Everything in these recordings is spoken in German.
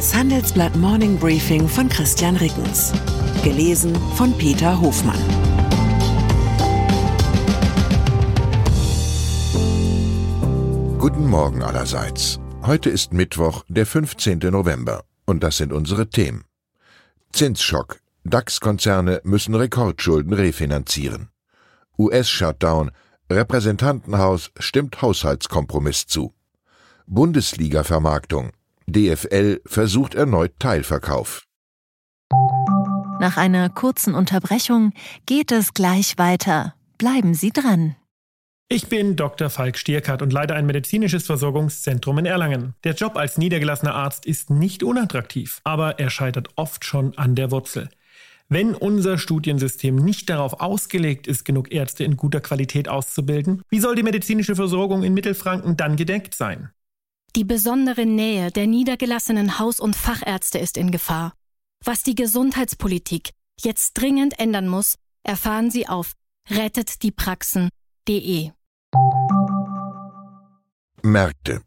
Das Handelsblatt Morning Briefing von Christian Rickens. Gelesen von Peter Hofmann. Guten Morgen allerseits. Heute ist Mittwoch, der 15. November. Und das sind unsere Themen. Zinsschock. DAX-Konzerne müssen Rekordschulden refinanzieren. US-Shutdown. Repräsentantenhaus stimmt Haushaltskompromiss zu. Bundesliga-Vermarktung. DFL versucht erneut Teilverkauf. Nach einer kurzen Unterbrechung geht es gleich weiter. Bleiben Sie dran. Ich bin Dr. Falk Stierkart und leite ein medizinisches Versorgungszentrum in Erlangen. Der Job als niedergelassener Arzt ist nicht unattraktiv, aber er scheitert oft schon an der Wurzel. Wenn unser Studiensystem nicht darauf ausgelegt ist, genug Ärzte in guter Qualität auszubilden, wie soll die medizinische Versorgung in Mittelfranken dann gedeckt sein? Die besondere Nähe der niedergelassenen Haus- und Fachärzte ist in Gefahr. Was die Gesundheitspolitik jetzt dringend ändern muss, erfahren Sie auf rettetdiepraxen.de. Märkte.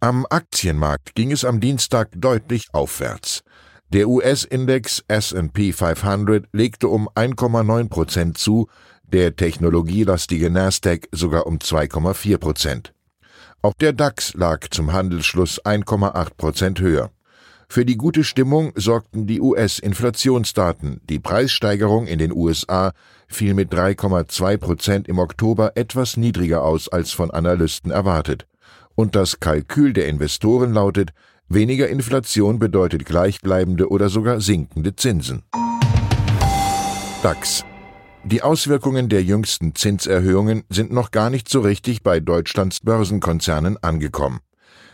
Am Aktienmarkt ging es am Dienstag deutlich aufwärts. Der US-Index S&P 500 legte um 1,9 Prozent zu, der technologielastige Nasdaq sogar um 2,4 Prozent. Auch der DAX lag zum Handelsschluss 1,8 Prozent höher. Für die gute Stimmung sorgten die US-Inflationsdaten. Die Preissteigerung in den USA fiel mit 3,2 Prozent im Oktober etwas niedriger aus als von Analysten erwartet. Und das Kalkül der Investoren lautet, Weniger Inflation bedeutet gleichbleibende oder sogar sinkende Zinsen. DAX. Die Auswirkungen der jüngsten Zinserhöhungen sind noch gar nicht so richtig bei Deutschlands Börsenkonzernen angekommen.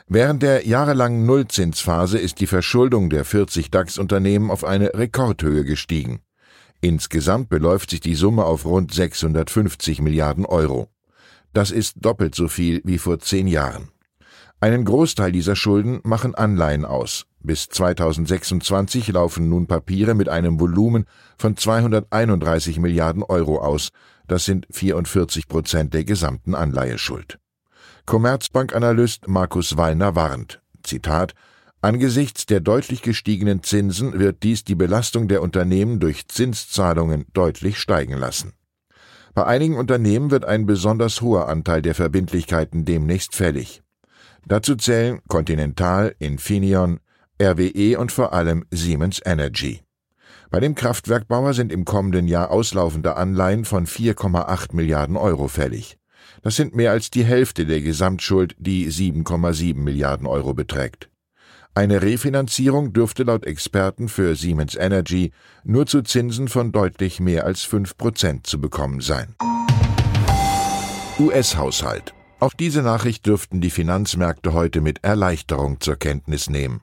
Während der jahrelangen Nullzinsphase ist die Verschuldung der 40 DAX-Unternehmen auf eine Rekordhöhe gestiegen. Insgesamt beläuft sich die Summe auf rund 650 Milliarden Euro. Das ist doppelt so viel wie vor zehn Jahren. Einen Großteil dieser Schulden machen Anleihen aus. Bis 2026 laufen nun Papiere mit einem Volumen von 231 Milliarden Euro aus. Das sind 44 Prozent der gesamten Anleiheschuld. Commerzbank-Analyst Markus Wallner warnt, Zitat, Angesichts der deutlich gestiegenen Zinsen wird dies die Belastung der Unternehmen durch Zinszahlungen deutlich steigen lassen. Bei einigen Unternehmen wird ein besonders hoher Anteil der Verbindlichkeiten demnächst fällig. Dazu zählen Continental, Infineon, RWE und vor allem Siemens Energy. Bei dem Kraftwerkbauer sind im kommenden Jahr auslaufende Anleihen von 4,8 Milliarden Euro fällig. Das sind mehr als die Hälfte der Gesamtschuld, die 7,7 Milliarden Euro beträgt. Eine Refinanzierung dürfte laut Experten für Siemens Energy nur zu Zinsen von deutlich mehr als 5 Prozent zu bekommen sein. US-Haushalt auch diese Nachricht dürften die Finanzmärkte heute mit Erleichterung zur Kenntnis nehmen.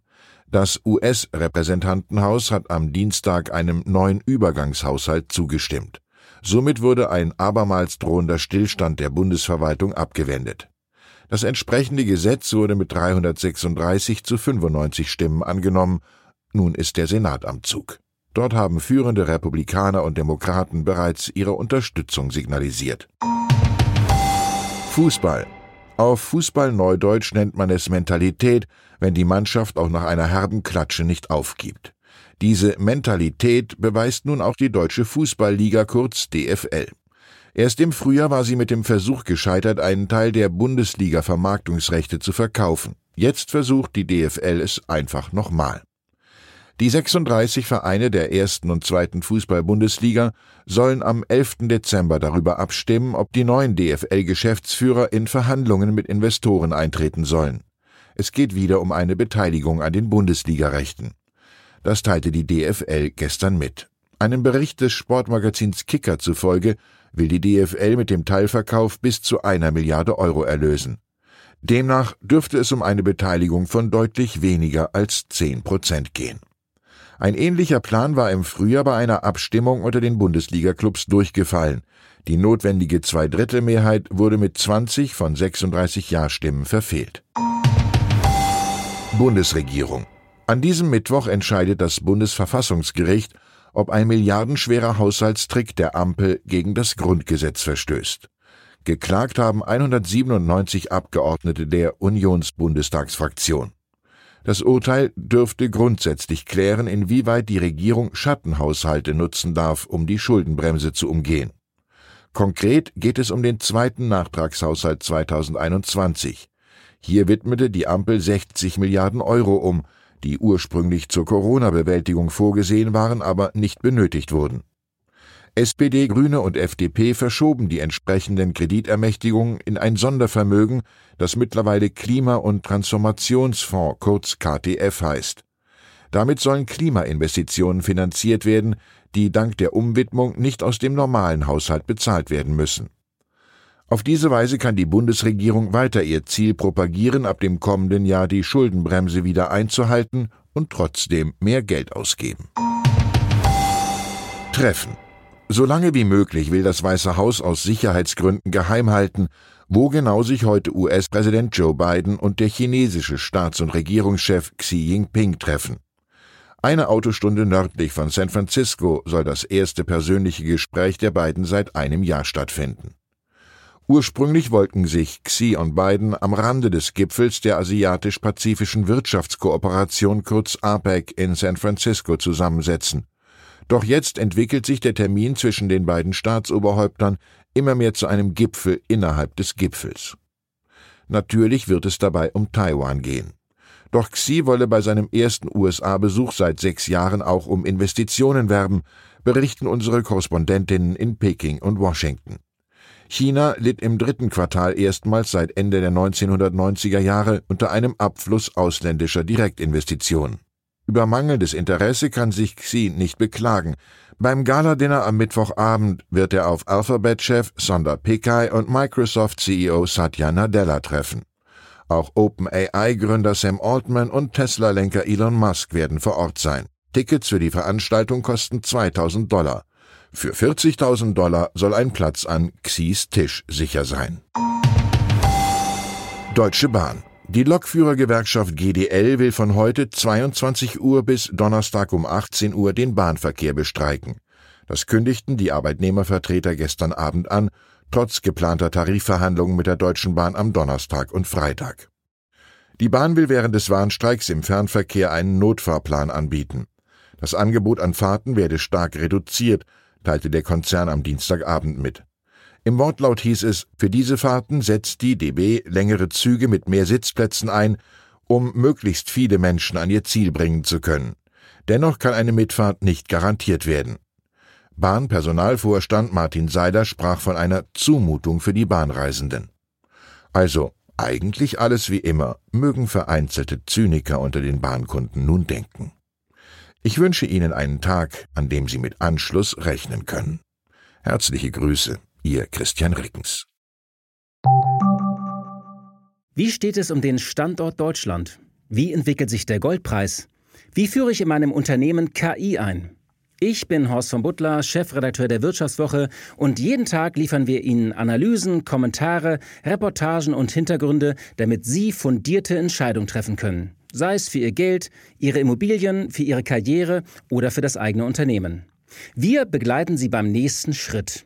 Das US-Repräsentantenhaus hat am Dienstag einem neuen Übergangshaushalt zugestimmt. Somit wurde ein abermals drohender Stillstand der Bundesverwaltung abgewendet. Das entsprechende Gesetz wurde mit 336 zu 95 Stimmen angenommen. Nun ist der Senat am Zug. Dort haben führende Republikaner und Demokraten bereits ihre Unterstützung signalisiert. Fußball. Auf Fußball-Neudeutsch nennt man es Mentalität, wenn die Mannschaft auch nach einer herben Klatsche nicht aufgibt. Diese Mentalität beweist nun auch die Deutsche Fußballliga kurz DFL. Erst im Frühjahr war sie mit dem Versuch gescheitert, einen Teil der Bundesliga-Vermarktungsrechte zu verkaufen. Jetzt versucht die DFL es einfach nochmal. Die 36 Vereine der ersten und zweiten Fußball-Bundesliga sollen am 11. Dezember darüber abstimmen, ob die neuen DFL-Geschäftsführer in Verhandlungen mit Investoren eintreten sollen. Es geht wieder um eine Beteiligung an den Bundesligarechten. Das teilte die DFL gestern mit. Einem Bericht des Sportmagazins Kicker zufolge will die DFL mit dem Teilverkauf bis zu einer Milliarde Euro erlösen. Demnach dürfte es um eine Beteiligung von deutlich weniger als zehn Prozent gehen. Ein ähnlicher Plan war im Frühjahr bei einer Abstimmung unter den Bundesliga-Clubs durchgefallen. Die notwendige Zweidrittelmehrheit wurde mit 20 von 36 Ja-Stimmen verfehlt. Bundesregierung. An diesem Mittwoch entscheidet das Bundesverfassungsgericht, ob ein milliardenschwerer Haushaltstrick der Ampel gegen das Grundgesetz verstößt. Geklagt haben 197 Abgeordnete der Unionsbundestagsfraktion. Das Urteil dürfte grundsätzlich klären, inwieweit die Regierung Schattenhaushalte nutzen darf, um die Schuldenbremse zu umgehen. Konkret geht es um den zweiten Nachtragshaushalt 2021. Hier widmete die Ampel 60 Milliarden Euro um, die ursprünglich zur Corona-Bewältigung vorgesehen waren, aber nicht benötigt wurden. SPD, Grüne und FDP verschoben die entsprechenden Kreditermächtigungen in ein Sondervermögen, das mittlerweile Klima- und Transformationsfonds kurz KTF heißt. Damit sollen Klimainvestitionen finanziert werden, die dank der Umwidmung nicht aus dem normalen Haushalt bezahlt werden müssen. Auf diese Weise kann die Bundesregierung weiter ihr Ziel propagieren, ab dem kommenden Jahr die Schuldenbremse wieder einzuhalten und trotzdem mehr Geld ausgeben. Treffen so lange wie möglich will das Weiße Haus aus Sicherheitsgründen geheim halten, wo genau sich heute US-Präsident Joe Biden und der chinesische Staats- und Regierungschef Xi Jinping treffen. Eine Autostunde nördlich von San Francisco soll das erste persönliche Gespräch der beiden seit einem Jahr stattfinden. Ursprünglich wollten sich Xi und Biden am Rande des Gipfels der Asiatisch-Pazifischen Wirtschaftskooperation kurz APEC in San Francisco zusammensetzen. Doch jetzt entwickelt sich der Termin zwischen den beiden Staatsoberhäuptern immer mehr zu einem Gipfel innerhalb des Gipfels. Natürlich wird es dabei um Taiwan gehen. Doch Xi wolle bei seinem ersten USA-Besuch seit sechs Jahren auch um Investitionen werben, berichten unsere Korrespondentinnen in Peking und Washington. China litt im dritten Quartal erstmals seit Ende der 1990er Jahre unter einem Abfluss ausländischer Direktinvestitionen. Über mangelndes Interesse kann sich Xi nicht beklagen. Beim Galadinner am Mittwochabend wird er auf Alphabet-Chef Sundar Pichai und Microsoft-CEO Satya Nadella treffen. Auch OpenAI-Gründer Sam Altman und Tesla-Lenker Elon Musk werden vor Ort sein. Tickets für die Veranstaltung kosten 2000 Dollar. Für 40.000 Dollar soll ein Platz an Xis Tisch sicher sein. Deutsche Bahn die Lokführergewerkschaft GDL will von heute 22 Uhr bis Donnerstag um 18 Uhr den Bahnverkehr bestreiken. Das kündigten die Arbeitnehmervertreter gestern Abend an, trotz geplanter Tarifverhandlungen mit der Deutschen Bahn am Donnerstag und Freitag. Die Bahn will während des Warnstreiks im Fernverkehr einen Notfahrplan anbieten. Das Angebot an Fahrten werde stark reduziert, teilte der Konzern am Dienstagabend mit. Im Wortlaut hieß es, für diese Fahrten setzt die DB längere Züge mit mehr Sitzplätzen ein, um möglichst viele Menschen an ihr Ziel bringen zu können. Dennoch kann eine Mitfahrt nicht garantiert werden. Bahnpersonalvorstand Martin Seider sprach von einer Zumutung für die Bahnreisenden. Also eigentlich alles wie immer, mögen vereinzelte Zyniker unter den Bahnkunden nun denken. Ich wünsche Ihnen einen Tag, an dem Sie mit Anschluss rechnen können. Herzliche Grüße, Ihr Christian Rickens. Wie steht es um den Standort Deutschland? Wie entwickelt sich der Goldpreis? Wie führe ich in meinem Unternehmen KI ein? Ich bin Horst von Butler, Chefredakteur der Wirtschaftswoche und jeden Tag liefern wir Ihnen Analysen, Kommentare, Reportagen und Hintergründe, damit Sie fundierte Entscheidungen treffen können. Sei es für Ihr Geld, Ihre Immobilien, für Ihre Karriere oder für das eigene Unternehmen. Wir begleiten Sie beim nächsten Schritt